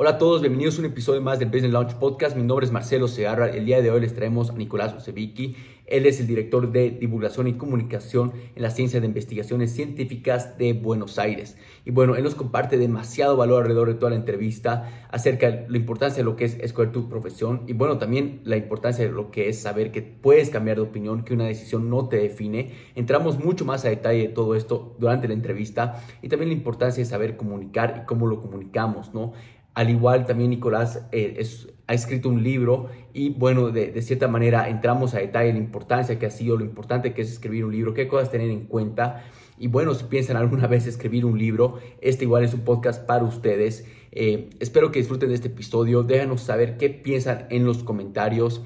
Hola a todos, bienvenidos a un episodio más del Business Launch Podcast. Mi nombre es Marcelo Segarra. El día de hoy les traemos a Nicolás Osevicki. Él es el director de divulgación y comunicación en la ciencia de investigaciones científicas de Buenos Aires. Y bueno, él nos comparte demasiado valor alrededor de toda la entrevista acerca de la importancia de lo que es escoger tu profesión y bueno, también la importancia de lo que es saber que puedes cambiar de opinión, que una decisión no te define. Entramos mucho más a detalle de todo esto durante la entrevista y también la importancia de saber comunicar y cómo lo comunicamos, ¿no? Al igual también Nicolás eh, ha escrito un libro y bueno, de, cierta manera entramos a detalle la importancia que ha sido, lo importante que es escribir un libro, qué cosas tener en cuenta. Y bueno, si piensan alguna vez escribir un libro, este igual es un podcast para ustedes. Eh, espero que disfruten de este episodio, déjanos saber qué piensan en los comentarios.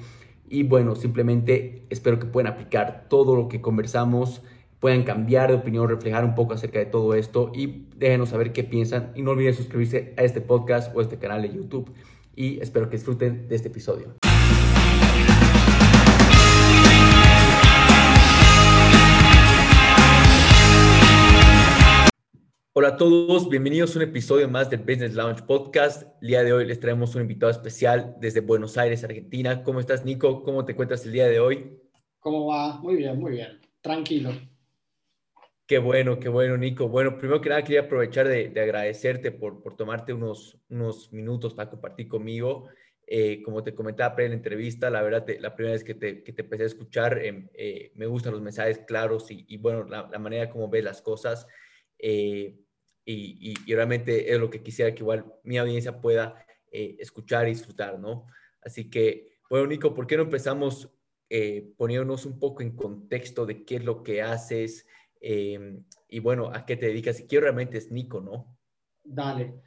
Y bueno, simplemente espero que puedan aplicar todo lo que conversamos puedan cambiar de opinión, reflejar un poco acerca de todo esto y déjenos saber qué piensan y no olviden suscribirse a este podcast o a este canal de YouTube y espero que disfruten de este episodio. Hola a todos, bienvenidos a un episodio más del Business Lounge Podcast. El día de hoy les traemos un invitado especial desde Buenos Aires, Argentina. ¿Cómo estás, Nico? ¿Cómo te encuentras el día de hoy? ¿Cómo va? Muy bien, muy bien. Tranquilo. Qué bueno, qué bueno, Nico. Bueno, primero que nada quería aprovechar de, agradecerte por, tomarte unos, unos minutos para compartir conmigo. Eh, como te comentaba pre en la entrevista, la verdad, la primera vez que te, que te, empecé a escuchar, em, eh, me gustan los mensajes claros y, y bueno, la, manera como ves las cosas. Eh, y, y, realmente es lo que quisiera que igual mi audiencia pueda escuchar y disfrutar, ¿no? Así que, bueno, Nico, ¿por qué no empezamos poniéndonos un poco en contexto de qué es lo que haces? Em, y bueno, ¿a qué te dedicas? Y quiero realmente es Nico, ¿no? Dale.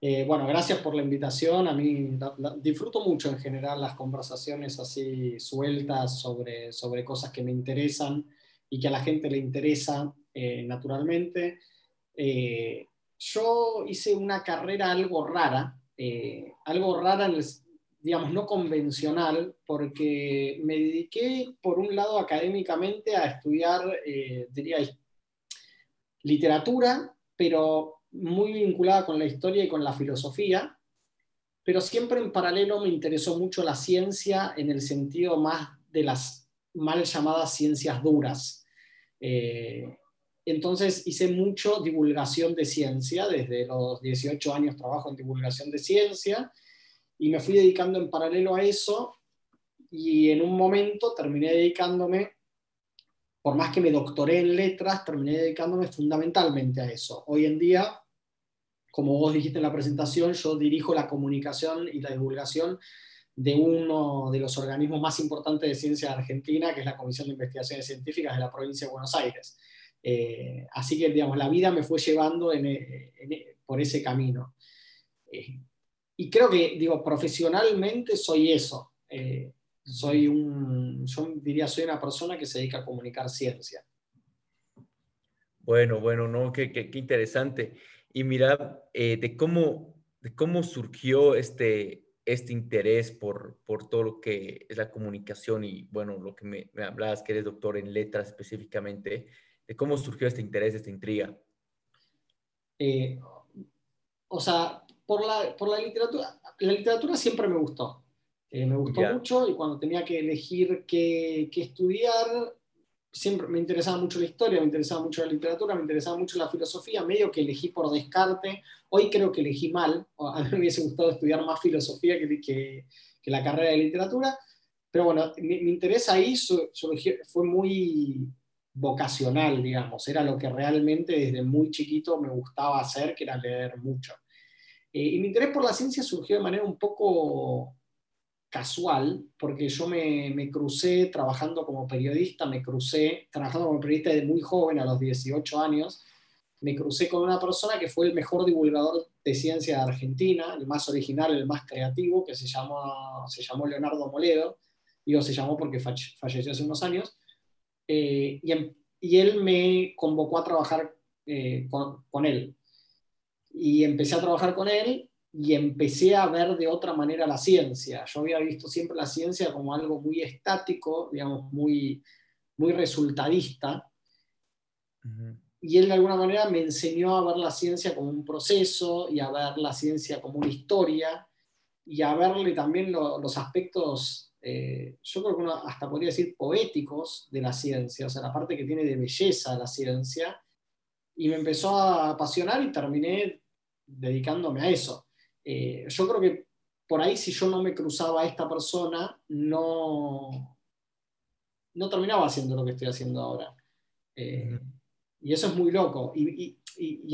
Eh, bueno, gracias por la invitación. A mí disfruto mucho en general las conversaciones así sueltas sobre, sobre cosas que me interesan y que a la gente le interesa eh, naturalmente. Eh, yo hice una carrera algo rara, algo rara en el, digamos, no convencional, porque me dediqué, por un lado, académicamente a estudiar, eh, diría, literatura, pero muy vinculada con la historia y con la filosofía, pero siempre en paralelo me interesó mucho la ciencia en el sentido más de las mal llamadas ciencias duras. Eh, entonces hice mucho divulgación de ciencia, desde los 18 años trabajo en divulgación de ciencia, y me fui dedicando en paralelo a eso y en un momento terminé dedicándome, por más que me doctoré en letras, terminé dedicándome fundamentalmente a eso. Hoy en día, como vos dijiste en la presentación, yo dirijo la comunicación y la divulgación de uno de los organismos más importantes de ciencia de Argentina, que es la Comisión de Investigaciones Científicas de la provincia de Buenos Aires. Eh, así que, digamos, la vida me fue llevando por ese camino. Eh, y creo que, digo, profesionalmente soy eso. Eh, soy un, yo diría, soy una persona que se dedica a comunicar ciencia. Bueno, bueno, no, qué, qué, interesante. Y mira, eh, de, cómo, de cómo surgió este, este interés por, por todo lo que es la comunicación y, bueno, lo que me, me hablabas, que eres doctor en letras específicamente, de cómo surgió este interés, esta intriga. Eh, o sea, por la, por la literatura, la literatura siempre me gustó. Eh, me gustó mucho y cuando tenía que elegir qué, qué, estudiar, siempre me interesaba mucho la historia, me interesaba mucho la literatura, me interesaba mucho la filosofía, medio que elegí por descarte. Hoy creo que elegí mal, a mí me hubiese gustado estudiar más filosofía que, que, que la carrera de literatura, pero bueno, mi, mi interés ahí fue muy vocacional, digamos, era lo que realmente desde muy chiquito me gustaba hacer, que era leer mucho. Eh, y mi interés por la ciencia surgió de manera un poco casual, porque yo me, me, crucé trabajando como periodista, me crucé trabajando como periodista desde muy joven, a los 18 años, me crucé con una persona que fue el mejor divulgador de ciencia de Argentina, el más original, el más creativo, que se, llama, se llamó Leonardo Moledo, digo se llamó porque falleció hace unos años, eh, y, em, y, él me convocó a trabajar eh, con, con él y empecé a trabajar con él y empecé a ver de otra manera la ciencia. Yo había visto siempre la ciencia como algo muy estático, digamos, muy, muy resultadista. y él de alguna manera me enseñó a ver la ciencia como un proceso y a ver la ciencia como una historia y a verle también los aspectos, eh, yo creo que uno hasta podría decir poéticos de la ciencia, o sea, la parte que tiene de belleza la ciencia, y me empezó a apasionar y terminé dedicándome a eso. Eh, yo creo que por ahí si yo no me cruzaba a esta persona, no, no terminaba haciendo lo que estoy haciendo ahora. Eh, y eso es muy loco. Y,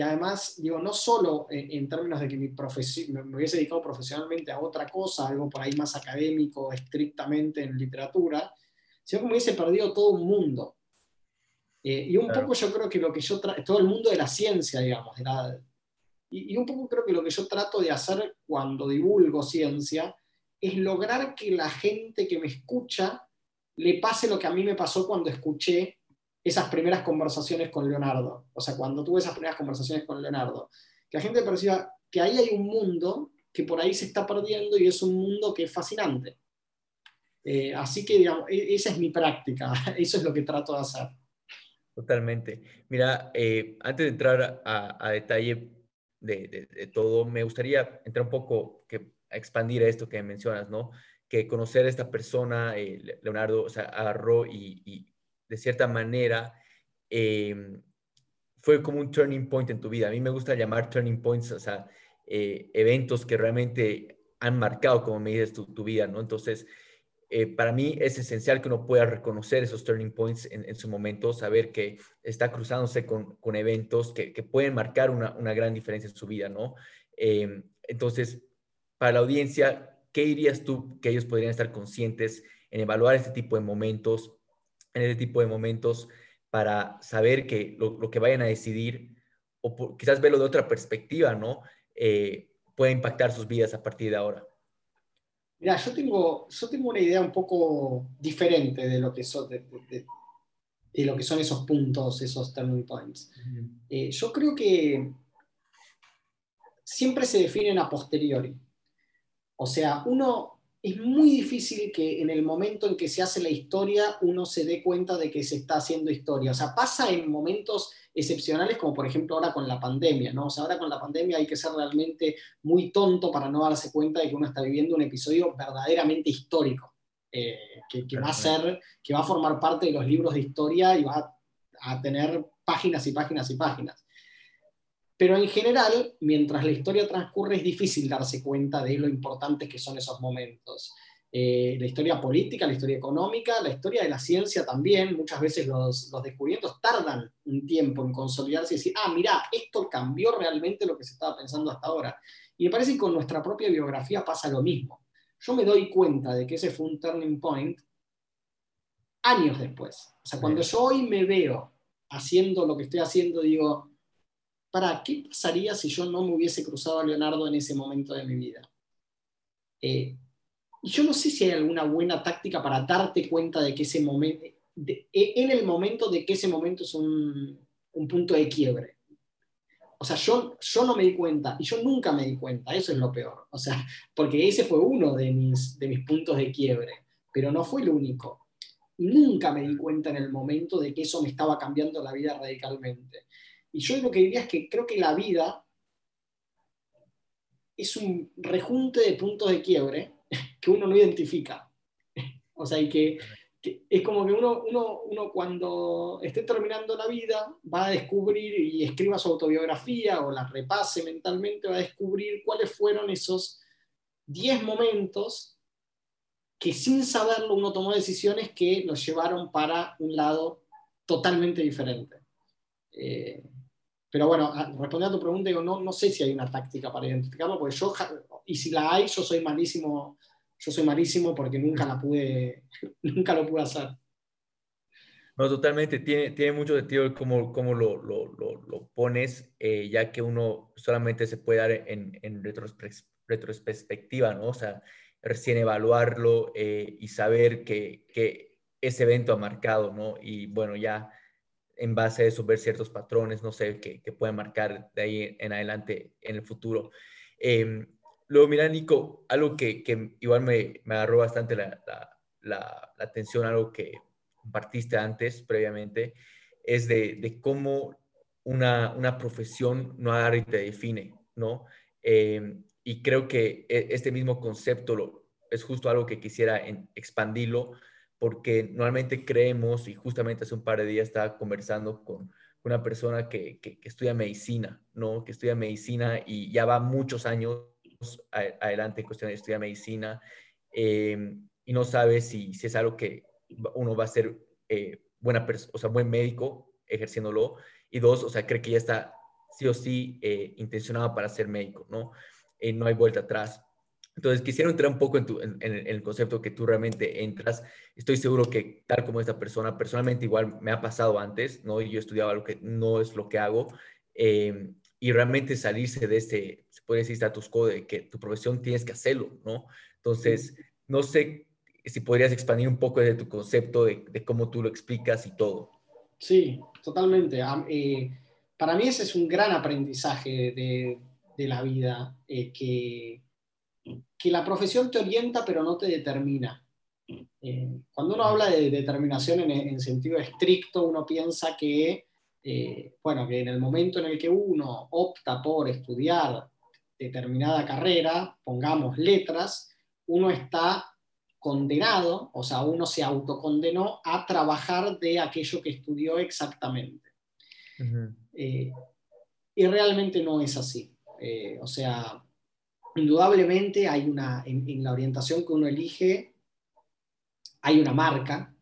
además, digo, no solo en, términos de que mi me, hubiese dedicado profesionalmente a otra cosa, algo por ahí más académico, estrictamente en literatura, sino que me hubiese perdido todo un mundo. Eh, y un poco yo creo que lo que yo todo el mundo de la ciencia, digamos, y, y un poco creo que lo que yo trato de hacer cuando divulgo ciencia es lograr que la gente que me escucha le pase lo que a mí me pasó cuando escuché esas primeras conversaciones con Leonardo. O sea, cuando tuve esas primeras conversaciones con Leonardo. Que la gente perciba que ahí hay un mundo que por ahí se está perdiendo y es un mundo que es fascinante. Eh, así que, digamos, e, esa es mi práctica, eso es lo que trato de hacer. Totalmente. Mira, eh, antes de entrar a, detalle de, todo, me gustaría entrar un poco, que, a expandir esto que mencionas, ¿no? Que conocer a esta persona, eh, Leonardo, o sea, agarró y de cierta manera, em, fue como un turning point en tu vida. A mí me gusta llamar turning points, o sea, eh, eventos que realmente han marcado, como me dices, tu, vida, ¿no? Entonces, eh, para mí es esencial que uno pueda reconocer esos turning points en, su momento, saber que está cruzándose con, eventos que, pueden marcar una, gran diferencia en su vida, ¿no? Em, entonces, para la audiencia, ¿qué dirías tú que ellos podrían estar conscientes en evaluar este tipo de momentos en ese tipo de momentos para saber que lo, que vayan a decidir, o quizás verlo de otra perspectiva, ¿no? Eh, puede impactar sus vidas a partir de ahora. Mira, yo tengo, yo tengo una idea un poco diferente de lo que son, de, lo que son esos puntos, esos turning points. Eh, yo creo que siempre se definen a posteriori. O sea, uno es muy difícil que en el momento en que se hace la historia uno se dé cuenta de que se está haciendo historia. O sea, pasa en momentos excepcionales como por ejemplo ahora con la pandemia, ¿no? O sea, ahora con la pandemia hay que ser realmente muy tonto para no darse cuenta de que uno está viviendo un episodio verdaderamente histórico, eh, que, va a ser, que va a formar parte de los libros de historia y va a tener páginas y páginas y páginas. Pero en general, mientras la historia transcurre, es difícil darse cuenta de lo importantes que son esos momentos. Eh, la historia política, la historia económica, la historia de la ciencia también, muchas veces los, los descubrimientos tardan un tiempo en consolidarse y decir, ah, mira, esto cambió realmente lo que se estaba pensando hasta ahora. Y me parece que con nuestra propia biografía pasa lo mismo. Yo me doy cuenta de que ese fue un turning point años después. O sea, cuando yo hoy me veo haciendo lo que estoy haciendo, digo, para, ¿qué pasaría si yo no me hubiese cruzado a Leonardo en ese momento de mi vida? Eh, y yo no sé si hay alguna buena táctica para darte cuenta de que ese momento, e, en el momento de que ese momento es un, punto de quiebre. O sea, yo, yo no me di cuenta y yo nunca me di cuenta, eso es lo peor. O sea, porque ese fue uno de mis, de mis puntos de quiebre, pero no fue el único. nunca me di cuenta en el momento de que eso me estaba cambiando la vida radicalmente. Y yo lo que diría es que creo que la vida es un rejunte de puntos de quiebre que uno no identifica. O sea, y que, es como que uno, uno, cuando esté terminando la vida va a descubrir y escriba su autobiografía o la repase mentalmente, va a descubrir cuáles fueron esos 10 momentos que sin saberlo uno tomó decisiones que los llevaron para un lado totalmente diferente. Eh, pero bueno, respondiendo a tu pregunta, digo, no, no sé si hay una táctica para identificarlo, porque yo, y si la hay, yo soy malísimo, yo soy malísimo porque nunca la pude, nunca lo pude hacer. No, totalmente, tiene, tiene mucho sentido cómo, cómo lo, lo, lo, pones, eh, ya que uno solamente se puede dar en, en retrospectiva, ¿no? O sea, recién evaluarlo eh, y saber que, que ese evento ha marcado, ¿no? Y bueno, ya en base a eso ver ciertos patrones, no sé, que, que pueden marcar de ahí en adelante en el futuro. Eh, luego, mira, Nico, algo que, que igual me, me, agarró bastante la, la, la, atención, algo que compartiste antes, previamente, es de, cómo una, profesión no agarra y te define, ¿no? Eh, y creo que e, este mismo concepto lo, es justo algo que quisiera expandirlo, porque normalmente creemos, y justamente hace un par de días estaba conversando con una persona que, estudia medicina, ¿no? Que estudia medicina y ya va muchos años adelante en cuestión de estudiar medicina eh, y no sabe si, si, es algo que uno va a ser eh, buena o buen médico ejerciéndolo y dos, o sea, cree que ya está sí o sí eh, intencionado para ser médico, ¿no? Eh, no hay vuelta atrás. Entonces, quisiera entrar un poco en, tu, en, el concepto que tú realmente entras. Estoy seguro que tal como esta persona, personalmente igual me ha pasado antes, ¿no? Yo he estudiado algo que no es lo que hago. Eh, y realmente salirse de este, se puede decir, status quo de que tu profesión tienes que hacerlo, ¿no? Entonces, no sé si podrías expandir un poco de tu concepto, de, de cómo tú lo explicas y todo. Sí, totalmente. Eh, para mí ese es un gran aprendizaje de, de la vida, eh, que, que, la profesión te orienta pero no te determina. Eh, cuando uno habla de determinación en, en, sentido estricto, uno piensa que, bueno, que en el momento en el que uno opta por estudiar determinada carrera, pongamos letras, uno está condenado, o sea, uno se autocondenó a trabajar de aquello que estudió exactamente. Eh, y realmente no es así. Eh, o sea, indudablemente hay una, en, la orientación que uno elige, hay una marca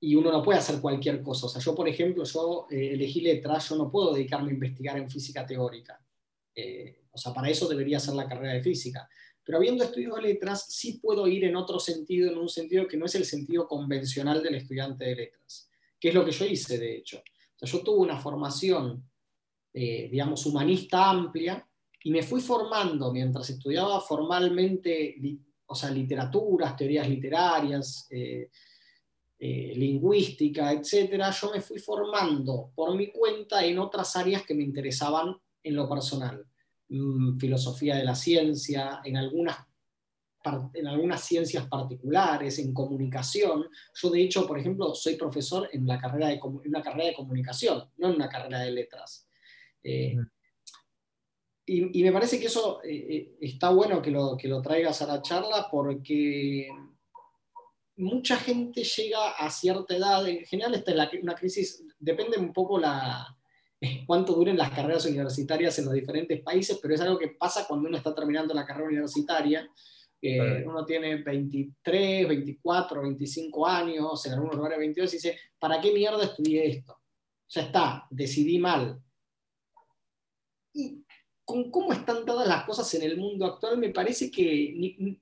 y uno no puede hacer cualquier cosa. O sea, yo, por ejemplo, yo eh, elegí letras, yo no puedo dedicarme a investigar en física teórica. o sea, para eso debería ser la carrera de física. Pero habiendo estudiado letras, sí puedo ir en otro sentido, en un sentido que no es el sentido convencional del estudiante de letras, que es lo que yo hice, de hecho. yo tuve una formación, eh, digamos, humanista amplia y me fui formando mientras estudiaba formalmente, o sea, literaturas, teorías literarias, eh, eh, lingüística, etcétera, yo me fui formando por mi cuenta en otras áreas que me interesaban en lo personal. Mm, filosofía de la ciencia, en algunas, en algunas ciencias particulares, en comunicación. Yo, de hecho, por ejemplo, soy profesor en, la carrera de, una carrera de comunicación, no en una carrera de letras. Eh, y, me parece que eso eh, eh, está bueno que lo, que lo traigas a la charla porque mucha gente llega a cierta edad, en general esta es una crisis, depende un poco la, cuánto duren las carreras universitarias en los diferentes países, pero es algo que pasa cuando uno está terminando la carrera universitaria. Uno tiene 23, 24, 25 años, en algunos lugares 22, y dice, ¿para qué mierda estudié esto? Ya está, decidí mal. Y con cómo están todas las cosas en el mundo actual, me parece que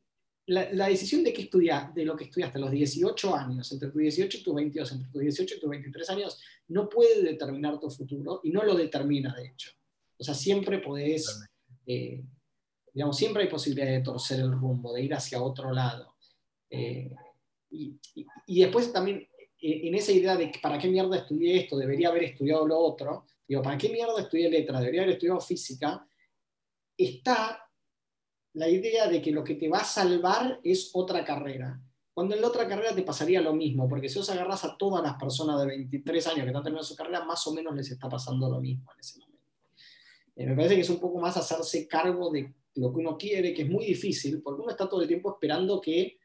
la, decisión de qué estudiar, de lo que estudiaste a los 18 años, entre tus 18 y tus 22, entre tus 18 y tus 23 años, no puede determinar tu futuro y no lo determina, de hecho. O sea, siempre podés, eh, digamos, siempre hay posibilidad de torcer el rumbo, de ir hacia otro lado. Eh, y, después también, eh, en esa idea de para qué mierda estudié esto, debería haber estudiado lo otro, digo, ¿para qué mierda estudié letra? Debería haber estudiado física, está la idea de que lo que te va a salvar es otra carrera. Cuando en la otra carrera te pasaría lo mismo, porque si os agarras a todas las personas de 23 años que están terminando su carrera, más o menos les está pasando lo mismo en ese momento. Eh, me parece que es un poco más hacerse cargo de lo que uno quiere, que es muy difícil, porque uno está todo el tiempo esperando que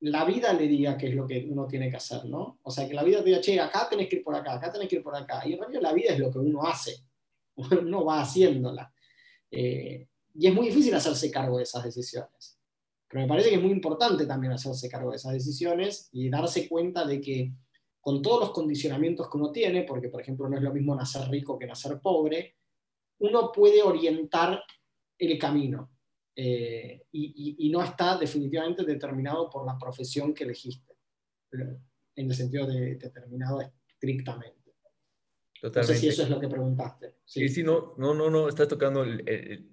la vida le diga qué es lo que uno tiene que hacer, ¿no? O sea, que la vida te diga, che, acá tenés que ir por acá, acá tenés que ir por acá. Y en realidad la vida es lo que uno hace, uno va haciéndola. Eh, y es muy difícil hacerse cargo de esas decisiones. Pero me parece que es muy importante también hacerse cargo de esas decisiones y darse cuenta de que con todos los condicionamientos que uno tiene, porque por ejemplo no es lo mismo nacer rico que nacer pobre, uno puede orientar el camino eh, y, no está definitivamente determinado por la profesión que elegiste, en el sentido de determinado estrictamente. No sé si eso es lo que preguntaste. Sí, sí, no, no, no, no, estás tocando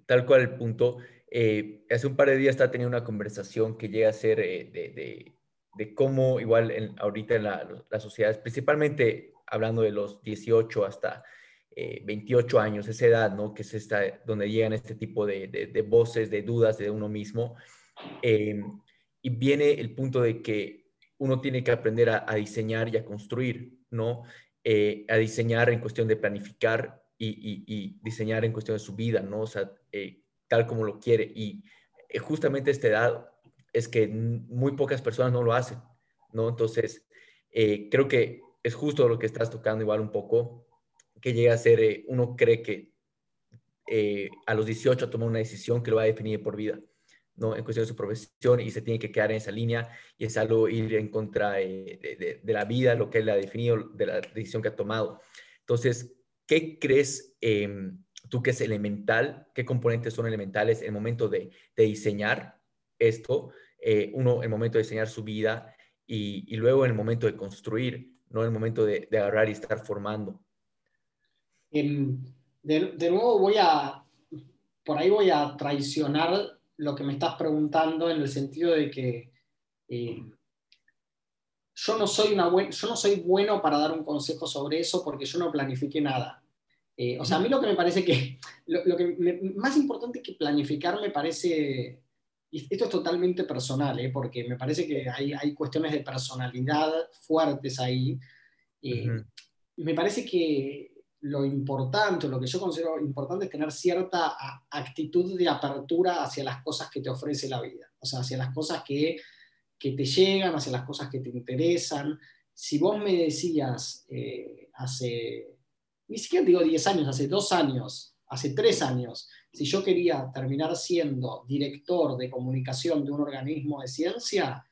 tal cual el punto. Eh, hace un par de días estaba teniendo una conversación que llega a ser eh, de, de, cómo igual en, ahorita en la, las sociedades, principalmente hablando de los 18 hasta 28 eh, años, esa edad, ¿no? Que es esta, donde llegan este tipo de, de voces, de dudas de uno mismo. y viene el punto de que uno tiene que aprender a, a diseñar y a construir, ¿no? Eh, a diseñar en cuestión de planificar y, diseñar en cuestión de su vida, ¿no? O eh, tal como lo quiere. Y eh, justamente esta edad es que muy pocas personas no lo hacen, ¿no? Entonces, creo que es justo lo que estás tocando igual un poco, que llega a ser, uno cree que a los 18 toma una decisión que lo va a definir por vida. ¿No? en cuestión de su profesión y se tiene que quedar en esa línea y es algo ir en contra de, la vida, lo que él ha definido, de la decisión que ha tomado. Entonces, ¿qué crees em, tú que es elemental? ¿Qué componentes son elementales en el momento de, diseñar esto? Eh, uno, el momento de diseñar su vida y, luego en el momento de construir, no en el momento de, agarrar y estar formando. Em, de, de nuevo voy a, por ahí voy a traicionar lo que me estás preguntando en el sentido de que eh, yo, no soy una yo no soy bueno para dar un consejo sobre eso porque yo no planifique nada. Eh, o sea, a mí lo que me parece que, lo, que más importante que planificar me parece, esto es totalmente personal, eh, porque me parece que hay, hay, cuestiones de personalidad fuertes ahí. Me parece que lo importante, lo que yo considero importante es tener cierta actitud de apertura hacia las cosas que te ofrece la vida, o sea, hacia las cosas que, que te llegan, hacia las cosas que te interesan. Si vos me decías eh, hace, ni siquiera digo 10 años, hace dos años, hace tres años, si yo quería terminar siendo director de comunicación de un organismo de ciencia,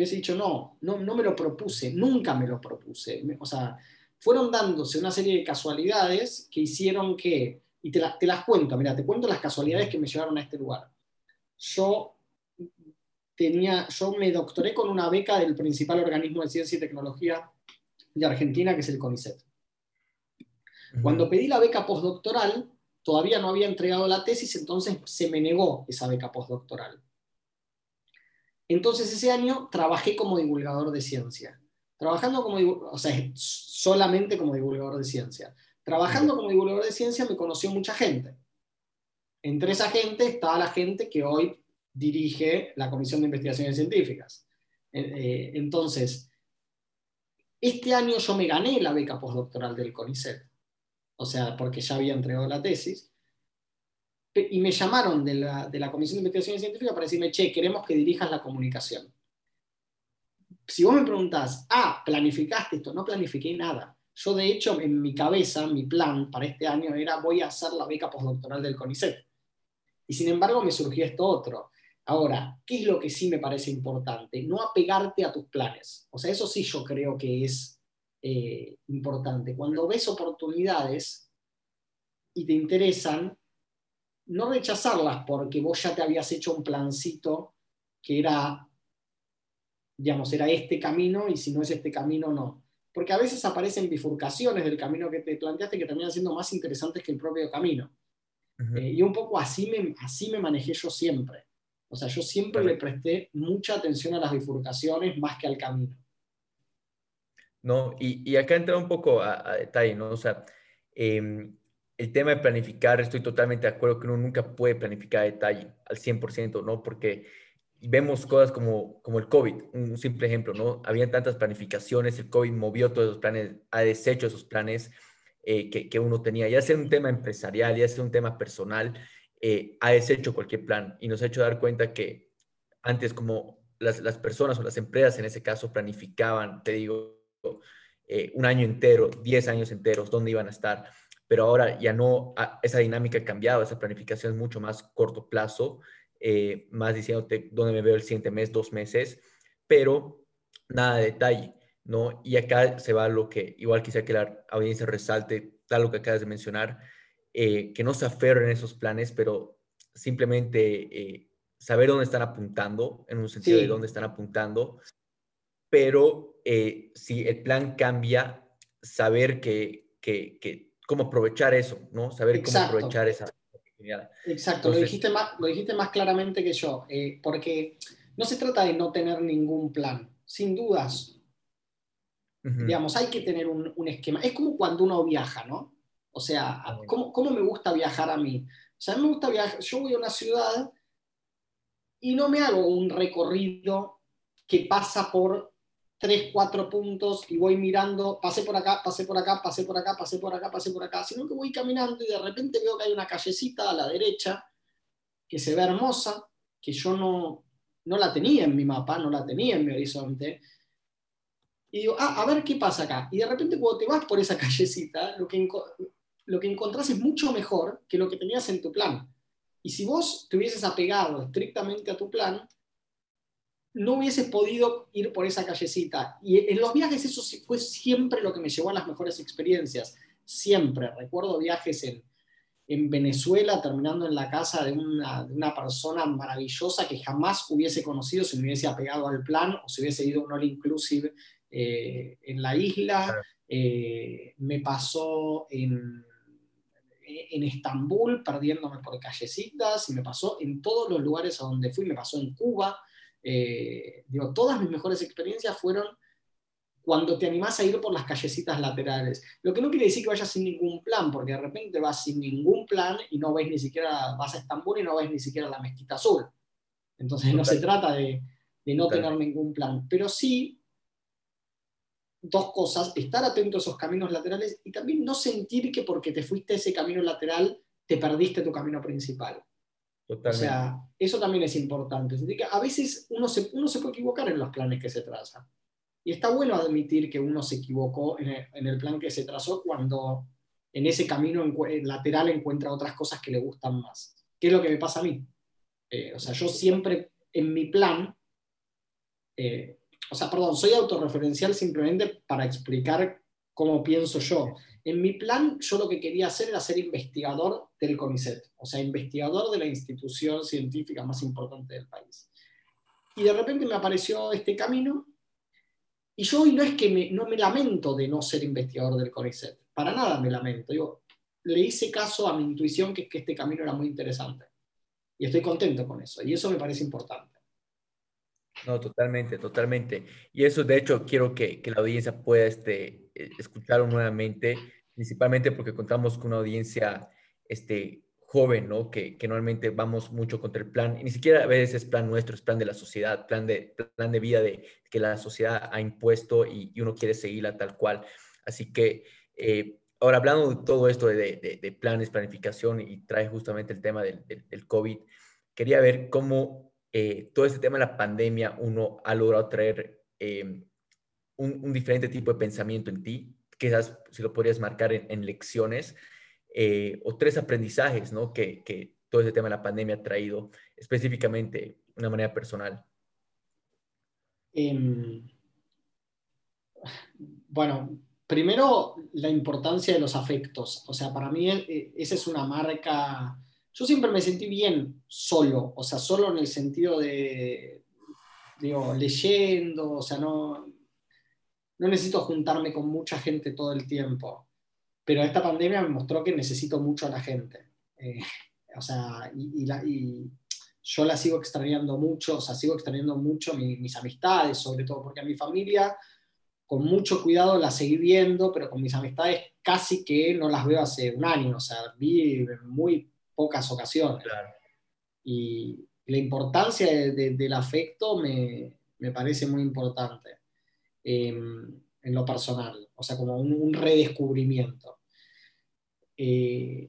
hubiese dicho, no, no, no me lo propuse, nunca me lo propuse. O sea, fueron dándose una serie de casualidades que hicieron que, y te, te las cuento, mira, te cuento las casualidades que me llevaron a este lugar. Yo tenía, yo me doctoré con una beca del principal organismo de ciencia y tecnología de Argentina, que es el CONICET. Cuando pedí la beca postdoctoral, todavía no había entregado la tesis, entonces se me negó esa beca postdoctoral. Entonces ese año trabajé como divulgador de ciencia. Trabajando como, o sea, solamente como divulgador de ciencia. Trabajando como divulgador de ciencia me conoció mucha gente. Entre esa gente estaba la gente que hoy dirige la Comisión de Investigaciones Científicas. Eh, eh, entonces, este año yo me gané la beca postdoctoral del CONICET. O sea, porque ya había entregado la tesis y me llamaron de la, de la Comisión de Investigación Científica para decirme, che, queremos que dirijas la comunicación. Si vos me preguntás, ah, planificaste esto, no planifiqué nada. Yo, de hecho, en mi cabeza, mi plan para este año era, voy a hacer la beca postdoctoral del CONICET. Y sin embargo, me surgió esto otro. Ahora, ¿qué es lo que sí me parece importante? No apegarte a tus planes. O sea, eso sí yo creo que es eh, importante. Cuando ves oportunidades y te interesan, no rechazarlas porque vos ya te habías hecho un plancito que era, digamos, era este camino y si no es este camino, no. Porque a veces aparecen bifurcaciones del camino que te planteaste que terminan siendo más interesantes que el propio camino. Eh, y un poco así me, así me manejé yo siempre. O sea, yo siempre le presté mucha atención a las bifurcaciones más que al camino. No, y, y acá entra un poco a, detalle, ¿no? O sea, eh, el tema de planificar, estoy totalmente de acuerdo que uno nunca puede planificar a detalle al 100%, ¿no? Porque vemos cosas como, como el COVID, un simple ejemplo, ¿no? Habían tantas planificaciones, el COVID movió todos esos planes, ha deshecho esos planes eh, que, que, uno tenía, ya sea un tema empresarial, ya sea un tema personal, eh, ha deshecho cualquier plan y nos ha hecho dar cuenta que antes como las, las personas o las empresas en ese caso planificaban, te digo, eh, un año entero, 10 años enteros, dónde iban a estar pero ahora ya no, ah, esa dinámica ha cambiado, esa planificación es mucho más corto plazo, eh, más diciéndote dónde me veo el siguiente mes, dos meses, pero nada de detalle, ¿no? Y acá se va lo que, igual quisiera que la audiencia resalte, tal lo que acabas de mencionar, eh, que no se aferren esos planes, pero simplemente eh, saber dónde están apuntando, en un sentido de dónde están apuntando, pero si el plan cambia, saber que, que, que cómo aprovechar eso, ¿no? Saber cómo aprovechar esa oportunidad. Exacto, lo, dijiste más, lo dijiste más claramente que yo, eh, porque no se trata de no tener ningún plan, sin dudas. Digamos, hay que tener un, un, esquema. Es como cuando uno viaja, ¿no? O sea, ¿cómo, ¿cómo, me gusta viajar a mí? O sea, a mí me gusta viajar, yo voy a una ciudad y no me hago un recorrido que pasa por tres, cuatro puntos y voy mirando, pasé por acá, pasé por acá, pasé por acá, pasé por acá, pasé por acá, sino que voy caminando y de repente veo que hay una callecita a la derecha que se ve hermosa, que yo no, no la tenía en mi mapa, no la tenía en mi horizonte. Y digo, ah, a ver qué pasa acá. Y de repente cuando te vas por esa callecita, lo que, lo que encontrás es mucho mejor que lo que tenías en tu plan. Y si vos te hubieses apegado estrictamente a tu plan, no hubieses podido ir por esa callecita. Y en los viajes eso fue siempre lo que me llevó a las mejores experiencias. Siempre. Recuerdo viajes en, en Venezuela terminando en la casa de una, de una, persona maravillosa que jamás hubiese conocido si me hubiese apegado al plan o si hubiese ido a un all inclusive eh, en la isla. Eh, me pasó en, en Estambul perdiéndome por callecitas y me pasó en todos los lugares a donde fui, me pasó en Cuba. Eh, digo, todas mis mejores experiencias fueron cuando te animás a ir por las callecitas laterales. Lo que no quiere decir que vayas sin ningún plan, porque de repente vas sin ningún plan y no ves ni siquiera, vas a Estambul y no ves ni siquiera la mezquita azul. Entonces no se trata de, de no tener ningún plan, pero sí dos cosas, estar atento a esos caminos laterales y también no sentir que porque te fuiste a ese camino lateral te perdiste tu camino principal. O sea, eso también es importante. A veces uno se, uno se puede equivocar en los planes que se trazan. Y está bueno admitir que uno se equivocó en el, plan que se trazó cuando en ese camino lateral encuentra otras cosas que le gustan más. ¿Qué es lo que me pasa a mí? Eh, o sea, yo siempre en mi plan, eh, o sea, perdón, soy autorreferencial simplemente para explicar cómo pienso yo. En mi plan, yo lo que quería hacer era ser investigador del CONICET, o sea, investigador de la institución científica más importante del país. Y de repente me apareció este camino, y yo hoy no es que me, no me lamento de no ser investigador del CONICET, para nada me lamento. Yo le hice caso a mi intuición que, que este camino era muy interesante. Y estoy contento con eso, y eso me parece importante. No, totalmente, totalmente. Y eso, de hecho, quiero que, que la audiencia pueda este, eh, escucharlo nuevamente principalmente porque contamos con una audiencia este, joven, ¿no? Que, que, normalmente vamos mucho contra el plan, y ni siquiera a veces es plan nuestro, es plan de la sociedad, plan de, plan de vida de, que la sociedad ha impuesto y, uno quiere seguirla tal cual. Así que, eh, ahora hablando de todo esto de, de, planes, planificación, y trae justamente el tema del, del, COVID, quería ver cómo eh, todo este tema de la pandemia uno ha logrado traer eh, un, diferente tipo de pensamiento en ti, quizás si lo podrías marcar en, lecciones, eh, o tres aprendizajes ¿no? que, que, todo este tema de la pandemia ha traído específicamente de una manera personal. Em, bueno, primero la importancia de los afectos. O sea, para mí eh, esa es una marca... Yo siempre me sentí bien solo, o sea, solo en el sentido de, digo, leyendo, o sea, no, no necesito juntarme con mucha gente todo el tiempo, pero esta pandemia me mostró que necesito mucho a la gente. Eh, o sea, y, yo la sigo extrañando mucho, o sea, sigo extrañando mucho mis amistades, sobre todo, porque a mi familia, con mucho cuidado, la seguí viendo, pero con mis amistades casi que no las veo hace un año, o sea, vi muy pocas ocasiones. Y la importancia del afecto me, me parece muy importante. Em, en lo personal, o sea, como un, redescubrimiento. Eh,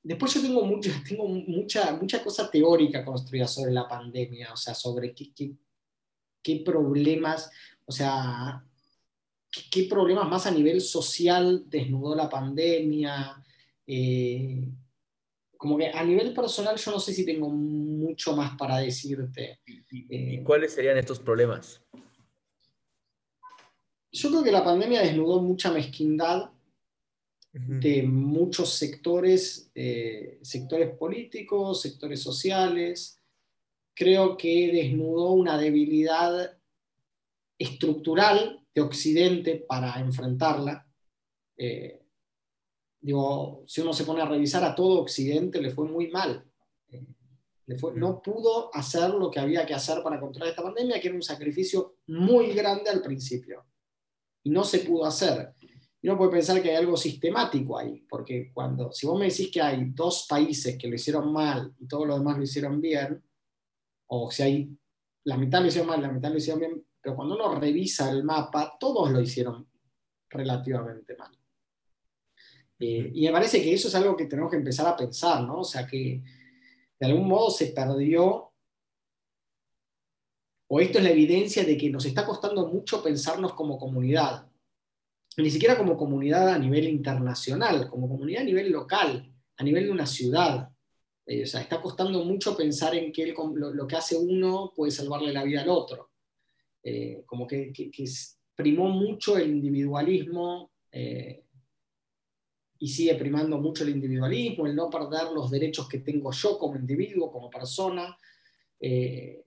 después yo tengo, mucho, tengo mucha, mucha cosa teórica construida sobre la pandemia, o sea, sobre qué, qué, problemas, o sea, qué, problemas más a nivel social desnudó la pandemia. Eh, como que a nivel personal yo no sé si tengo mucho más para decirte. ¿Y, eh, cuáles serían estos problemas? yo creo que la pandemia desnudó mucha mezquindad de muchos sectores, eh, sectores políticos, sectores sociales. Creo que desnudó una debilidad estructural de Occidente para enfrentarla. Eh, digo, si uno se pone a revisar a todo Occidente, le fue muy mal. Eh, no pudo hacer lo que había que hacer para controlar esta pandemia, que era un sacrificio muy grande al principio y no se pudo hacer. Y uno puede pensar que hay algo sistemático ahí, porque cuando, si vos me decís que hay dos países que lo hicieron mal y todos los demás lo hicieron bien, o si hay la mitad lo hicieron mal, la mitad lo hicieron bien, pero cuando uno revisa el mapa, todos lo hicieron relativamente mal. Eh, y me parece que eso es algo que tenemos que empezar a pensar, ¿no? O sea, que de algún modo se perdió, o esto es la evidencia de que nos está costando mucho pensarnos como comunidad, ni siquiera como comunidad a nivel internacional, como comunidad a nivel local, a nivel de una ciudad. Eh, o sea, está costando mucho pensar en que lo, que hace uno puede salvarle la vida al otro. Eh, como que, que, primó mucho el individualismo y sigue primando mucho el individualismo, el no perder los derechos que tengo yo como individuo, como persona, eh,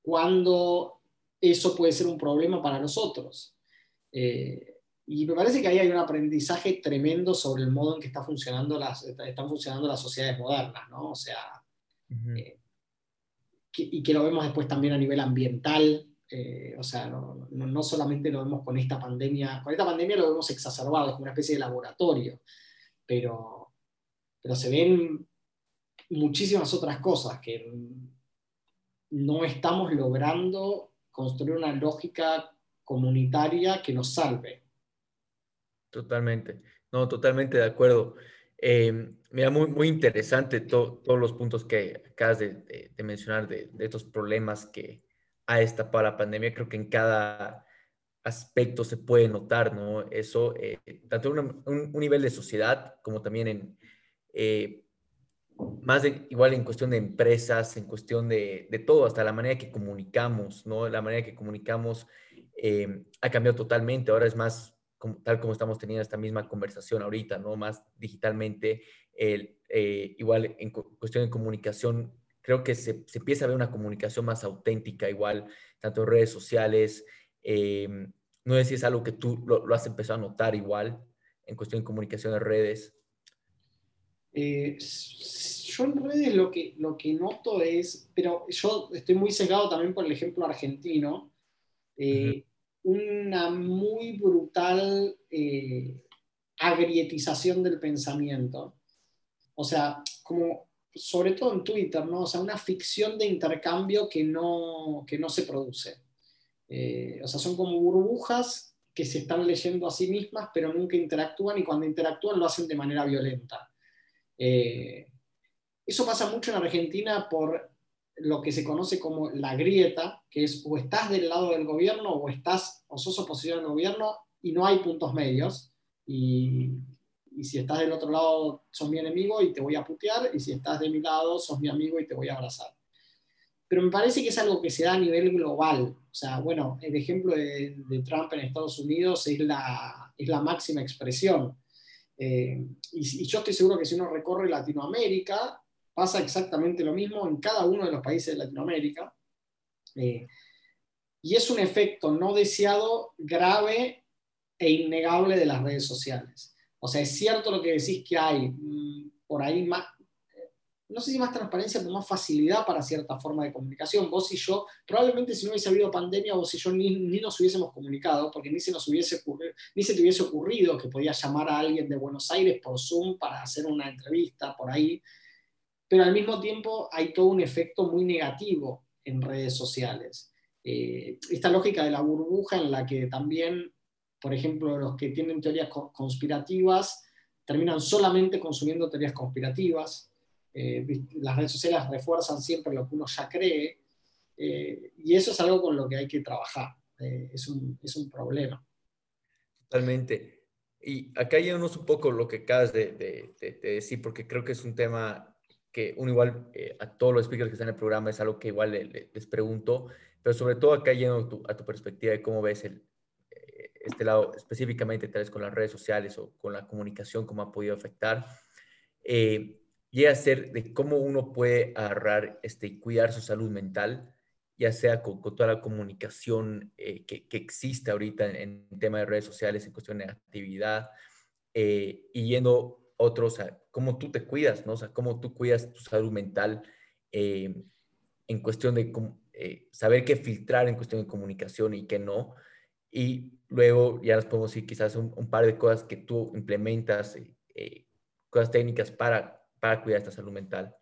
cuando eso puede ser un problema para nosotros. Eh, y me parece que ahí hay un aprendizaje tremendo sobre el modo en que está funcionando las, están funcionando las sociedades modernas, ¿no? O sea, eh, y que lo vemos después también a nivel ambiental, o sea, no, no, solamente lo vemos con esta pandemia, con esta pandemia lo vemos exacerbado, es como una especie de laboratorio pero, pero se ven muchísimas otras cosas que no estamos logrando construir una lógica comunitaria que nos salve. Totalmente, no, totalmente de acuerdo. Eh, mira, muy, muy interesante todos los puntos que acabas de, mencionar de, estos problemas que ha destapado la pandemia. Creo que en cada aspecto se puede notar, ¿no? Eso, eh, tanto en un, nivel de sociedad como también en, eh, más de, igual en cuestión de empresas, en cuestión de, de, todo, hasta la manera que comunicamos, ¿no? La manera que comunicamos eh, ha cambiado totalmente, ahora es más tal como estamos teniendo esta misma conversación ahorita, ¿no? Más digitalmente, el, igual en cuestión de comunicación, creo que se, se, empieza a ver una comunicación más auténtica, igual, tanto en redes sociales, eh, no sé si es algo que tú lo, has empezado a notar igual en cuestión de comunicación de redes. Eh, yo en redes lo que, lo que noto es, pero yo estoy muy cegado también por el ejemplo argentino, eh, una muy brutal eh, agrietización del pensamiento. O sea, como sobre todo en Twitter, ¿no? O sea, una ficción de intercambio que no, que no se produce. Eh, o sea, son como burbujas que se están leyendo a sí mismas, pero nunca interactúan y cuando interactúan lo hacen de manera violenta. Eh, eso pasa mucho en Argentina por lo que se conoce como la grieta, que es o estás del lado del gobierno o estás o sos oposición al gobierno y no hay puntos medios. Y, y si estás del otro lado, sos mi enemigo y te voy a putear, y si estás de mi lado, sos mi amigo y te voy a abrazar pero me parece que es algo que se da a nivel global. O sea, bueno, el ejemplo de, Trump en Estados Unidos es la, es la máxima expresión. Eh, y, yo estoy seguro que si uno recorre Latinoamérica, pasa exactamente lo mismo en cada uno de los países de Latinoamérica. Eh, y es un efecto no deseado, grave e innegable de las redes sociales. O sea, es cierto lo que decís que hay mm, por ahí más, no sé si más transparencia, pero más facilidad para cierta forma de comunicación. Vos y yo, probablemente si no hubiese habido pandemia, vos y yo ni, nos hubiésemos comunicado, porque ni se nos hubiese ocurrido, ni se te hubiese ocurrido que podías llamar a alguien de Buenos Aires por Zoom para hacer una entrevista por ahí. Pero al mismo tiempo hay todo un efecto muy negativo en redes sociales. Eh, esta lógica de la burbuja en la que también, por ejemplo, los que tienen teorías conspirativas terminan solamente consumiendo teorías conspirativas, eh, las redes sociales refuerzan siempre lo que uno ya cree, eh, y eso es algo con lo que hay que trabajar, eh, es, un, es, un, problema. Totalmente. Y acá llegamos un poco lo que acabas de, de, decir, porque creo que es un tema que uno igual a todos los speakers que están en el programa es algo que igual les pregunto, pero sobre todo acá yendo a tu perspectiva de cómo ves el, este lado específicamente tal vez con las redes sociales o con la comunicación, cómo ha podido afectar. Eh, llega a ser de cómo uno puede agarrar este, cuidar su salud mental, ya sea con, toda la comunicación eh, que, existe ahorita en, en, tema de redes sociales, en cuestión de actividad, eh, y yendo otros, a cómo tú te cuidas, ¿no? O sea, cómo tú cuidas tu salud mental eh, en cuestión de saber qué filtrar en cuestión de comunicación y qué no. Y luego ya nos podemos decir quizás un, un par de cosas que tú implementas, cosas técnicas para para cuidar esta salud mental?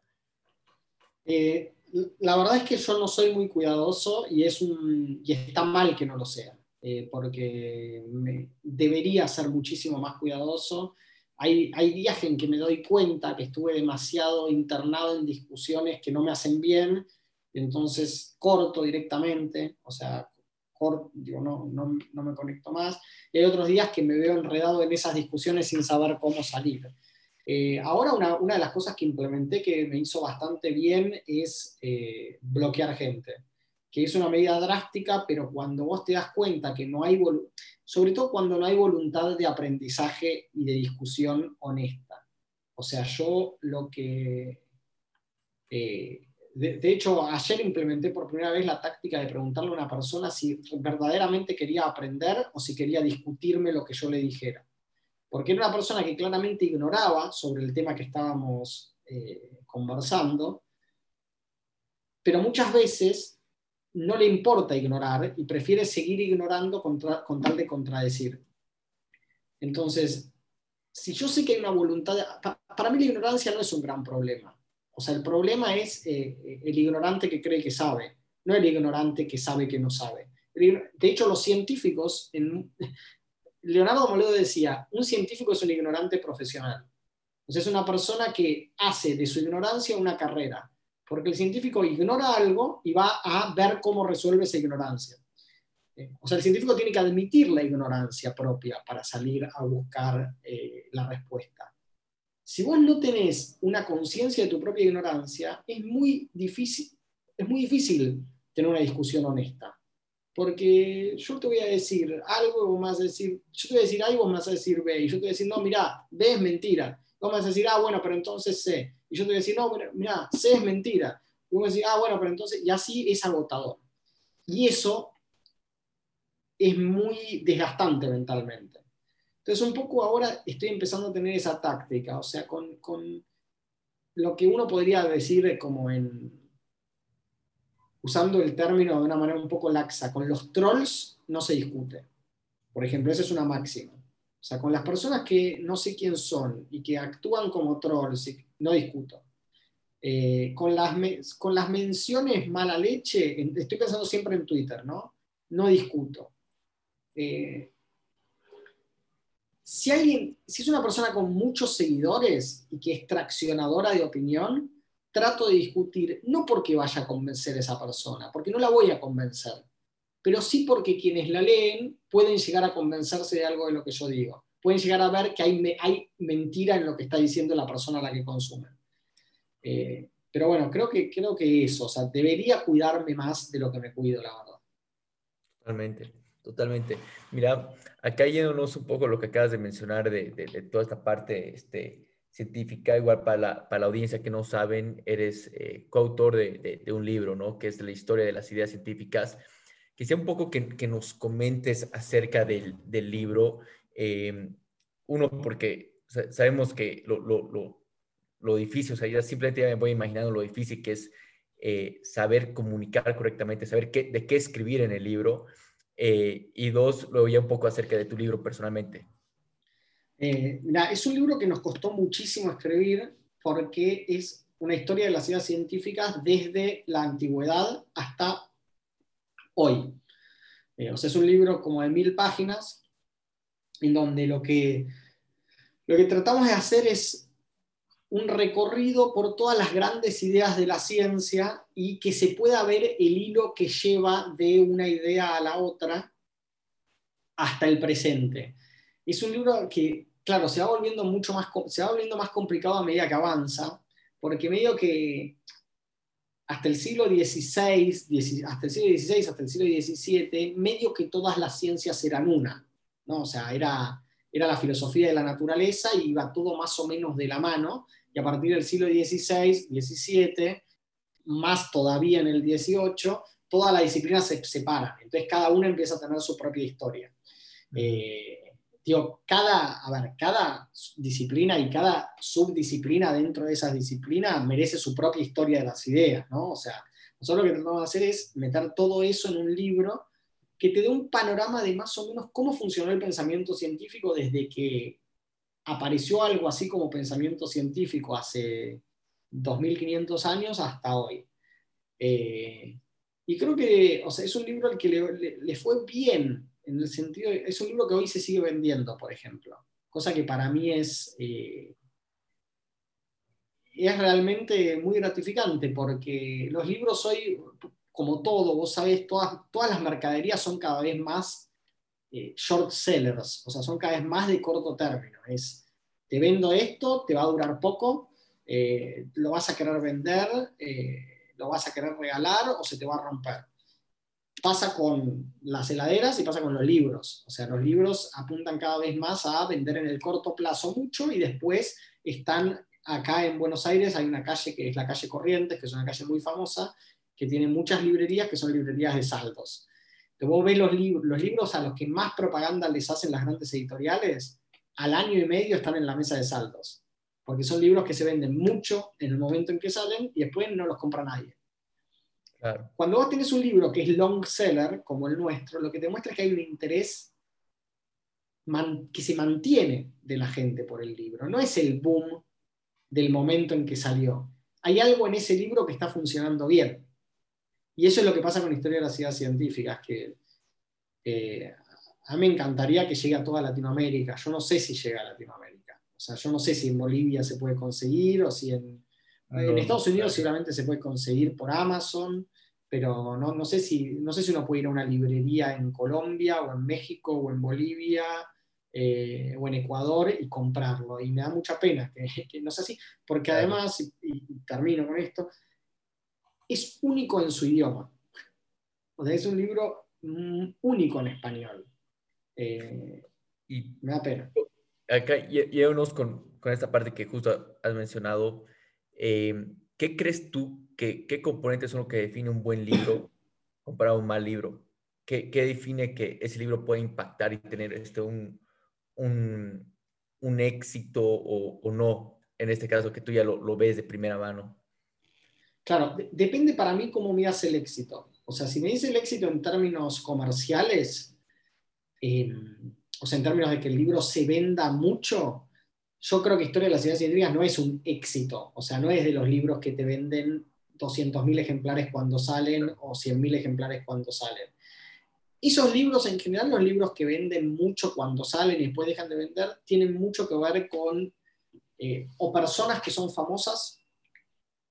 Eh, la verdad es que yo no soy muy cuidadoso y, es un, y está mal que no lo sea, eh, porque debería ser muchísimo más cuidadoso. Hay, hay días en que me doy cuenta que estuve demasiado internado en discusiones que no me hacen bien, entonces corto directamente, o sea, corto, digo, no, no, no me conecto más. Y hay otros días que me veo enredado en esas discusiones sin saber cómo salir. Eh, ahora una, de las cosas que implementé que me hizo bastante bien es eh, bloquear gente, que es una medida drástica, pero cuando vos te das cuenta que no hay, sobre todo cuando no hay voluntad de aprendizaje y de discusión honesta. O sea, yo lo que... Eh, de, de, hecho, ayer implementé por primera vez la táctica de preguntarle a una persona si verdaderamente quería aprender o si quería discutirme lo que yo le dijera porque era una persona que claramente ignoraba sobre el tema que estábamos eh, conversando, pero muchas veces no le importa ignorar y prefiere seguir ignorando con tal de contradecir. Entonces, si yo sé que hay una voluntad, para mí la ignorancia no es un gran problema. O sea, el problema es eh, el ignorante que cree que sabe, no el ignorante que sabe que no sabe. De hecho, los científicos, en, Leonardo Moledo decía, un científico es un ignorante profesional. es una persona que hace de su ignorancia una carrera, porque el científico ignora algo y va a ver cómo resuelve esa ignorancia. Eh, o sea, el científico tiene que admitir la ignorancia propia para salir a buscar eh, la respuesta. Si vos no tenés una conciencia de tu propia ignorancia, muy es muy difícil tener una discusión honesta. Porque yo te voy a decir algo vos me vas a decir, yo te voy a decir A y vos me vas a decir B. Y yo te voy a decir, no, mira, B es mentira. Vos me vas a decir, ah, bueno, pero entonces C. Y yo te voy a decir, no, mira, C es mentira. Y vos me vas a decir, ah, bueno, pero entonces, y así es agotador. Y eso es muy desgastante mentalmente. Entonces, un poco ahora estoy empezando a tener esa táctica, o sea, con, con lo que uno podría decir como en, usando el término de una manera un poco laxa, con los trolls no se discute. Por ejemplo, esa es una máxima. O sea, con las personas que no sé quién son y que actúan como trolls, no discuto. Eh, con, las con las menciones mala leche, estoy pensando siempre en Twitter, ¿no? No discuto. Eh, si, alguien, si es una persona con muchos seguidores y que es traccionadora de opinión, trato de discutir, no porque vaya a convencer a esa persona, porque no la voy a convencer, pero sí porque quienes la leen pueden llegar a convencerse de algo de lo que yo digo. Pueden llegar a ver que hay, hay mentira en lo que está diciendo la persona a la que consumen. Eh, pero bueno, creo que, creo que eso, o sea, debería cuidarme más de lo que me cuido, la verdad. Totalmente, totalmente. Mira, acá yéndonos un poco lo que acabas de mencionar de, de, de toda esta parte este, científica, igual para la, para la audiencia que no saben, eres eh, coautor de, de, un libro, ¿no? Que es la historia de las ideas científicas. Quisiera un poco que, que nos comentes acerca del, del libro. Eh, uno, porque sabemos que lo, lo, lo, lo, difícil, o sea, ya simplemente me voy imaginando lo difícil que es eh, saber comunicar correctamente, saber qué, de qué escribir en el libro. y dos, luego ya un poco acerca de tu libro personalmente. Eh, es un libro que nos costó muchísimo escribir porque es una historia de las ideas científicas desde la antigüedad hasta hoy. Eh, es un libro como de mil páginas en donde lo que, lo que tratamos de hacer es un recorrido por todas las grandes ideas de la ciencia y que se pueda ver el hilo que lleva de una idea a la otra hasta el presente. Es un libro que, claro, se va volviendo mucho más, se va volviendo más complicado a medida que avanza, porque medio que hasta el siglo XVI, hasta el siglo XVI, hasta el siglo XVII, medio que todas las ciencias eran una, ¿no? O sea, era, era la filosofía de la naturaleza y iba todo más o menos de la mano, y a partir del siglo XVI, XVII, más todavía en el XVIII, todas las disciplinas se separan, entonces cada una empieza a tener su propia historia. Eh, cada, cada disciplina y cada subdisciplina dentro de esas disciplinas merece su propia historia de las ideas, ¿no? O sea, nosotros lo que tratamos de hacer es meter todo eso en un libro que te dé un panorama de más o menos cómo funcionó el pensamiento científico desde que apareció algo así como pensamiento científico hace 2500 años hasta hoy. Eh, y creo que, o sea, es un libro al que le, fue bien, en el sentido, es un libro que hoy se sigue vendiendo, por ejemplo, cosa que para mí es, eh, es realmente muy gratificante, porque los libros hoy, como todo, vos sabés, todas, todas las mercaderías son cada vez más eh, short sellers, o sea, son cada vez más de corto término. Es, te vendo esto, te va a durar poco, eh, lo vas a querer vender, lo vas a querer regalar o se te va a romper. Pasa con las heladeras y pasa con los libros. O sea, los libros apuntan cada vez más a vender en el corto plazo mucho y después están acá en Buenos Aires, hay una calle que es la calle Corrientes, que es una calle muy famosa, que tiene muchas librerías que son librerías de saldos. Entonces vos ves los, los libros a los que más propaganda les hacen las grandes editoriales, al año y medio están en la mesa de saldos porque son libros que se venden mucho en el momento en que salen y después no los compra nadie. Cuando vos tenés un libro que es long seller, como el nuestro, lo que te muestra es que hay un interés que se mantiene de la gente por el libro. No es el boom del momento en que salió. Hay algo en ese libro que está funcionando bien. Y eso es lo que pasa con la historia de las ciudades científicas, que eh, a mí me encantaría que llegue a toda Latinoamérica. Yo no sé si llega a Latinoamérica. O sea, yo no sé si en Bolivia se puede conseguir o si en, en Estados Unidos seguramente se puede conseguir por Amazon, pero no, no, sé si, no sé si uno puede ir a una librería en Colombia o en México o en Bolivia eh, o en Ecuador y comprarlo. Y me da mucha pena que, no sea así, porque además, y, termino con esto, es único en su idioma. O sea, es un libro mm, único en español. Eh, y me da pena acá llévanos con, con esta parte que justo has mencionado. Eh, ¿Qué crees tú que qué componentes son los que define un buen libro comparado a un mal libro? ¿Qué, define que ese libro puede impactar y tener este, un, un, éxito o, no? En este caso, que tú ya lo, lo ves de primera mano. Claro, depende para mí cómo me hace el éxito. O sea, si me dice el éxito en términos comerciales, eh, o sea, en términos de que el libro se venda mucho, yo creo que Historia de las Ciudades Científicas no es un éxito, o sea, no es de los libros que te venden 200.000 ejemplares cuando salen o 100.000 ejemplares cuando salen. Esos libros, en general, los libros que venden mucho cuando salen y después dejan de vender, tienen mucho que ver con eh, o personas que son famosas,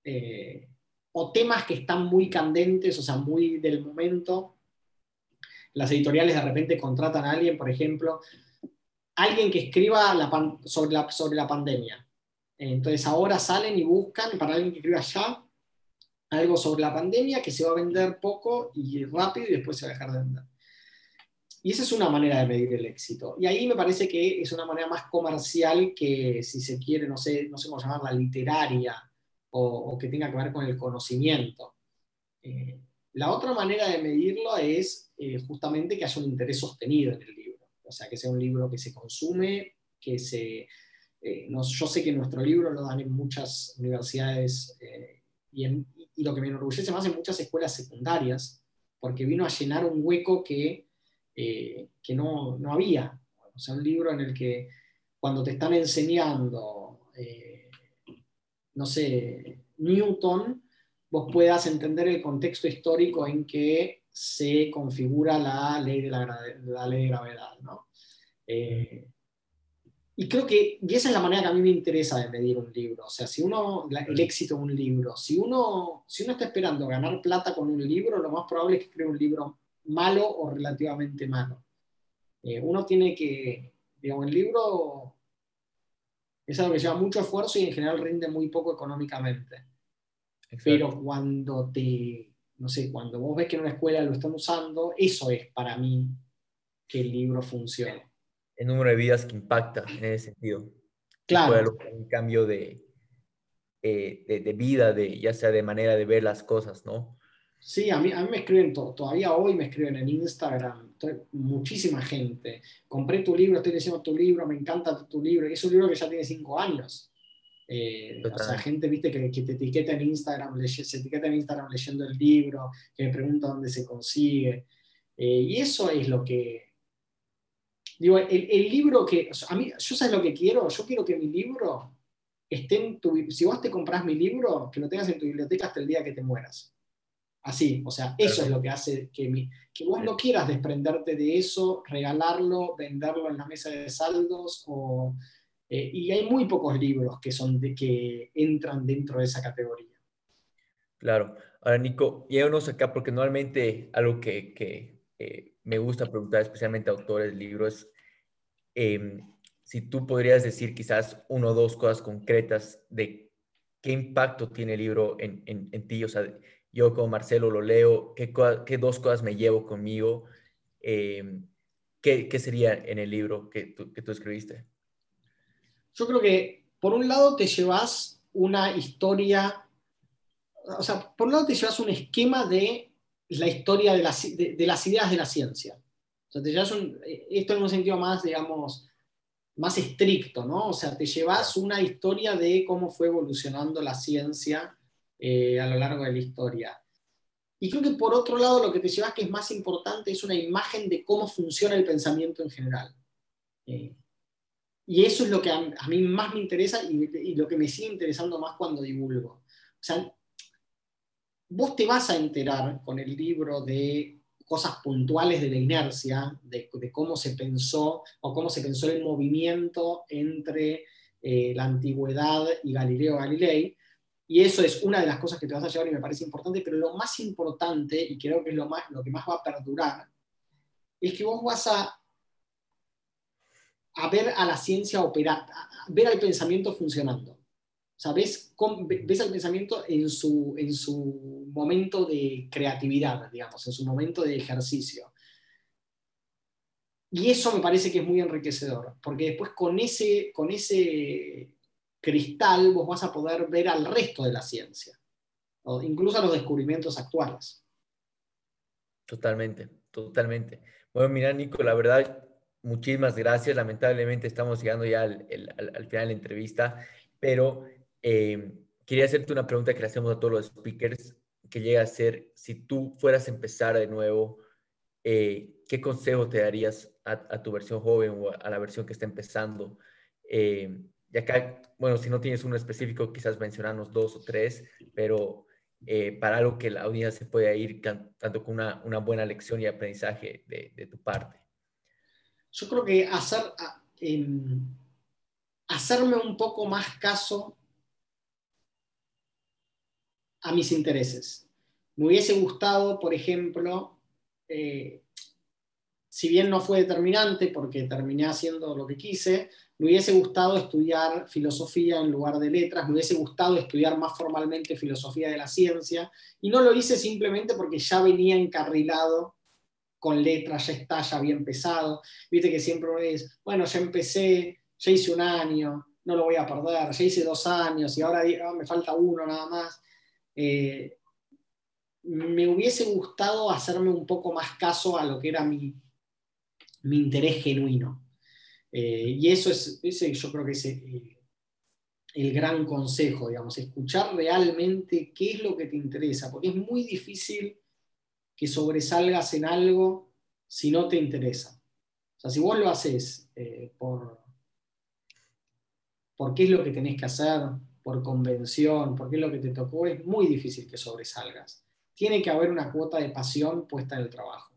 eh, o temas que están muy candentes, o sea, muy del momento, las editoriales de repente contratan a alguien, por ejemplo, alguien que escriba sobre, la, sobre la pandemia. Entonces ahora salen y buscan para alguien que escriba ya algo sobre la pandemia que se va a vender poco y rápido y después se va a dejar de vender. Y esa es una manera de medir el éxito. Y ahí me parece que es una manera más comercial que, si se quiere, no sé, no sé cómo llamarla, literaria o, que tenga que ver con el conocimiento. Eh, la otra manera de medirlo es eh, justamente que haya un interés sostenido en el o sea, que sea un libro que se consume, que se... Eh, yo sé que nuestro libro lo dan en muchas universidades eh, y, lo que me enorgullece más en muchas escuelas secundarias, porque vino a llenar un hueco que, que no, no, había. O sea, un libro en el que cuando te están enseñando, no sé, Newton, vos puedas entender el contexto histórico en que se configura la ley de, la, ley de gravedad. Eh, y creo que, y esa es la manera que a mí me interesa de medir un libro, o sea, si uno, el éxito de un libro, si uno, si uno está esperando ganar plata con un libro, lo más probable es que cree un libro malo o relativamente malo. Eh, uno tiene que, digamos, el libro es algo que lleva mucho esfuerzo y en general rinde muy poco económicamente. Pero cuando te, no sé, cuando vos ves que en una escuela lo están usando, eso es para mí que el libro funcione. El número de vidas que impacta en ese sentido. Claro. Un cambio de, eh, de, de, vida, de, ya sea de manera de ver las cosas, ¿no? Sí, a mí, a mí me escriben, todavía hoy me escriben en Instagram, muchísima gente. Compré tu libro, estoy leyendo tu libro, me encanta tu libro. Es un libro que ya tiene cinco años. Eh, o sea, gente, viste, que, te etiqueta en Instagram, se etiqueta en Instagram leyendo el libro, que me pregunta dónde se consigue. Eh, y eso es lo que... Digo, el, libro que... a mí, yo sabes lo que quiero, yo quiero que mi libro esté en tu... Si vos te compras mi libro, que lo tengas en tu biblioteca hasta el día que te mueras. así. O sea, eso es lo que hace que, que vos no quieras desprenderte de eso, regalarlo, venderlo en la mesa de saldos. Eh, y hay muy pocos libros que, son de, que entran dentro de esa categoría. Claro. Ahora, Nico, llévanos acá porque normalmente algo que, eh, me gusta preguntar, especialmente a autores de libros, em, si tú podrías decir quizás uno o dos cosas concretas de qué impacto tiene el libro en, en, ti. O sea, yo como Marcelo lo leo, qué, qué dos cosas me llevo conmigo, em, ¿qué, ¿qué, sería en el libro que tú, que tú escribiste. Yo creo que, por un lado, te llevas una historia o sea, por un lado te llevas un esquema de la historia de las, ideas de la ciencia. O sea, te llevas un, esto en un sentido más, digamos, más estricto, ¿no? O sea, te llevas una historia de cómo fue evolucionando la ciencia eh, a lo largo de la historia. Y creo que por otro lado lo que te llevas que es más importante es una imagen de cómo funciona el pensamiento en general. Eh, y eso es lo que a, mí más me interesa y, y, lo que me sigue interesando más cuando divulgo. O sea, vos te vas a enterar con el libro de cosas puntuales de la inercia, de, cómo se pensó o cómo se pensó el movimiento entre eh, la antigüedad y Galileo Galilei. Y eso es una de las cosas que te vas a llevar y me parece importante, pero lo más importante, y creo que es lo, más, lo que más va a perdurar, es que vos vas a, a ver a la ciencia operar, ver al pensamiento funcionando. O sea, ves, el pensamiento en su, en su momento de creatividad, digamos, en su momento de ejercicio. Y eso me parece que es muy enriquecedor, porque después con ese, con ese cristal vos vas a poder ver al resto de la ciencia, o incluso a los descubrimientos actuales. Totalmente, totalmente. Bueno, mira, Nico, la verdad, muchísimas gracias. Lamentablemente estamos llegando ya al, al final de la entrevista, pero eh, quería hacerte una pregunta que le hacemos a todos los speakers, que llega a ser, si tú fueras a empezar de nuevo, eh, ¿qué consejo te darías a, tu versión joven o a, la versión que está empezando? Eh, y acá, bueno, si no tienes uno específico, quizás mencionarnos dos o tres, pero para algo que la audiencia se pueda ir tanto con una, buena lección y aprendizaje de, tu parte. Yo creo que hacer, em, hacerme un poco más caso a mis intereses. Me hubiese gustado, por ejemplo, eh, si bien no fue determinante porque terminé haciendo lo que quise, me hubiese gustado estudiar filosofía en lugar de letras, me hubiese gustado estudiar más formalmente filosofía de la ciencia, y no lo hice simplemente porque ya venía encarrilado con letras, ya está, ya había empezado. Viste que siempre uno dice, bueno, ya empecé, ya hice un año, no lo voy a perder, ya hice dos años y ahora ah, me falta uno nada más. Eh, me hubiese gustado hacerme un poco más caso a lo que era mi, mi interés genuino. Eh, y eso es, ese yo creo que es el, el, gran consejo, digamos, escuchar realmente qué es lo que te interesa, porque es muy difícil que sobresalgas en algo si no te interesa. O sea, si vos lo haces eh, por, por qué es lo que tenés que hacer, por convención, porque es lo que te tocó, es muy difícil que sobresalgas. Tiene que haber una cuota de pasión puesta en el trabajo.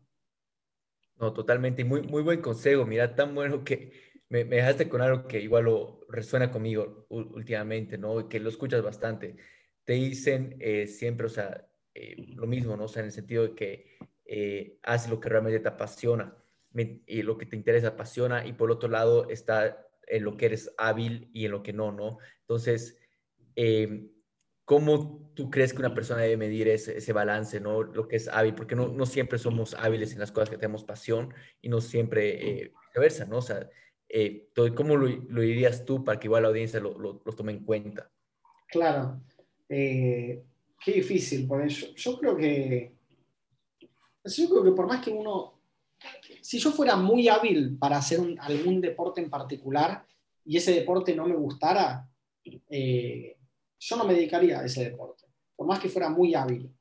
No, totalmente. Muy, muy buen consejo. Mira, tan bueno que me, dejaste con algo que igual lo resuena conmigo últimamente, ¿no? Que lo escuchas bastante. Te dicen eh, siempre, o sea, eh, lo mismo, ¿no? O sea, en el sentido de que eh, haces lo que realmente te apasiona y lo que te interesa apasiona y por otro lado está en lo que eres hábil y en lo que no, ¿no? Entonces, eh, ¿cómo tú crees que una persona debe medir ese, balance, ¿no? Lo que es hábil, porque no, no, siempre somos hábiles en las cosas que tenemos pasión y no siempre eh, viceversa, ¿no? O sea, eh, ¿cómo lo, dirías tú para que igual la audiencia lo, lo, tome en cuenta? Claro, qué difícil, porque yo, creo que, yo creo que por más que uno, si yo fuera muy hábil para hacer algún deporte en particular y ese deporte no me gustara, eh, yo no me dedicaría a ese deporte, por más que fuera muy hábil.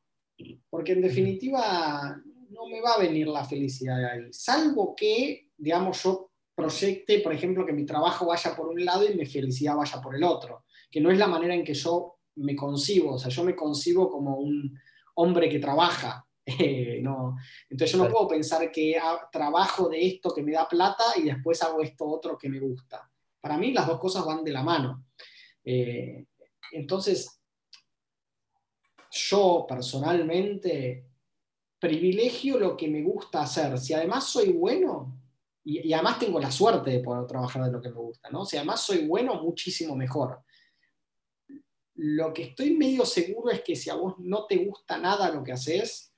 Porque en definitiva no me va a venir la felicidad de ahí, salvo que, digamos, yo proyecte, por ejemplo, que mi trabajo vaya por un lado y mi felicidad vaya por el otro, que no es la manera en que yo me concibo, o sea, yo me concibo como un hombre que trabaja. no. Entonces yo no puedo pensar que trabajo de esto que me da plata y después hago esto otro que me gusta. Para mí las dos cosas van de la mano. Eh, entonces, yo personalmente privilegio lo que me gusta hacer. Si además soy bueno, y, además tengo la suerte de poder trabajar de lo que me gusta, ¿no? Si además soy bueno, muchísimo mejor. Lo que estoy medio seguro es que si a vos no te gusta nada lo que haces,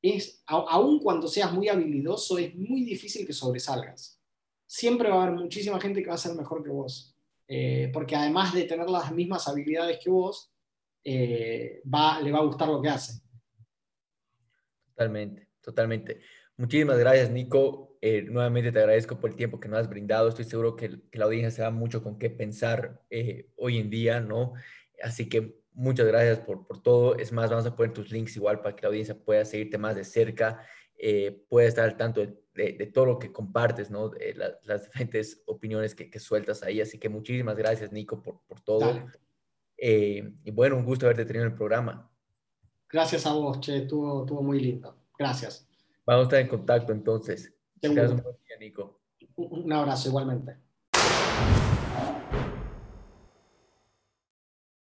es, aun cuando seas muy habilidoso, es muy difícil que sobresalgas. Siempre va a haber muchísima gente que va a ser mejor que vos. Eh, porque además de tener las mismas habilidades que vos, eh, va, le va a gustar lo que hace. Totalmente, totalmente. Muchísimas gracias, Nico. Eh, nuevamente te agradezco por el tiempo que nos has brindado. Estoy seguro que, la audiencia se da mucho con qué pensar hoy en día, ¿no? Así que muchas gracias por, por, todo. Es más, vamos a poner tus links igual para que la audiencia pueda seguirte más de cerca, eh, pueda estar al tanto de, de, todo lo que compartes, ¿no? De las diferentes opiniones que, que, sueltas ahí. Así que muchísimas gracias, Nico, por, por todo. Eh, y bueno, un gusto haberte tenido en el programa. Gracias a vos, Che, estuvo, estuvo muy lindo. Gracias. Vamos a estar en contacto entonces. Un, un abrazo igualmente.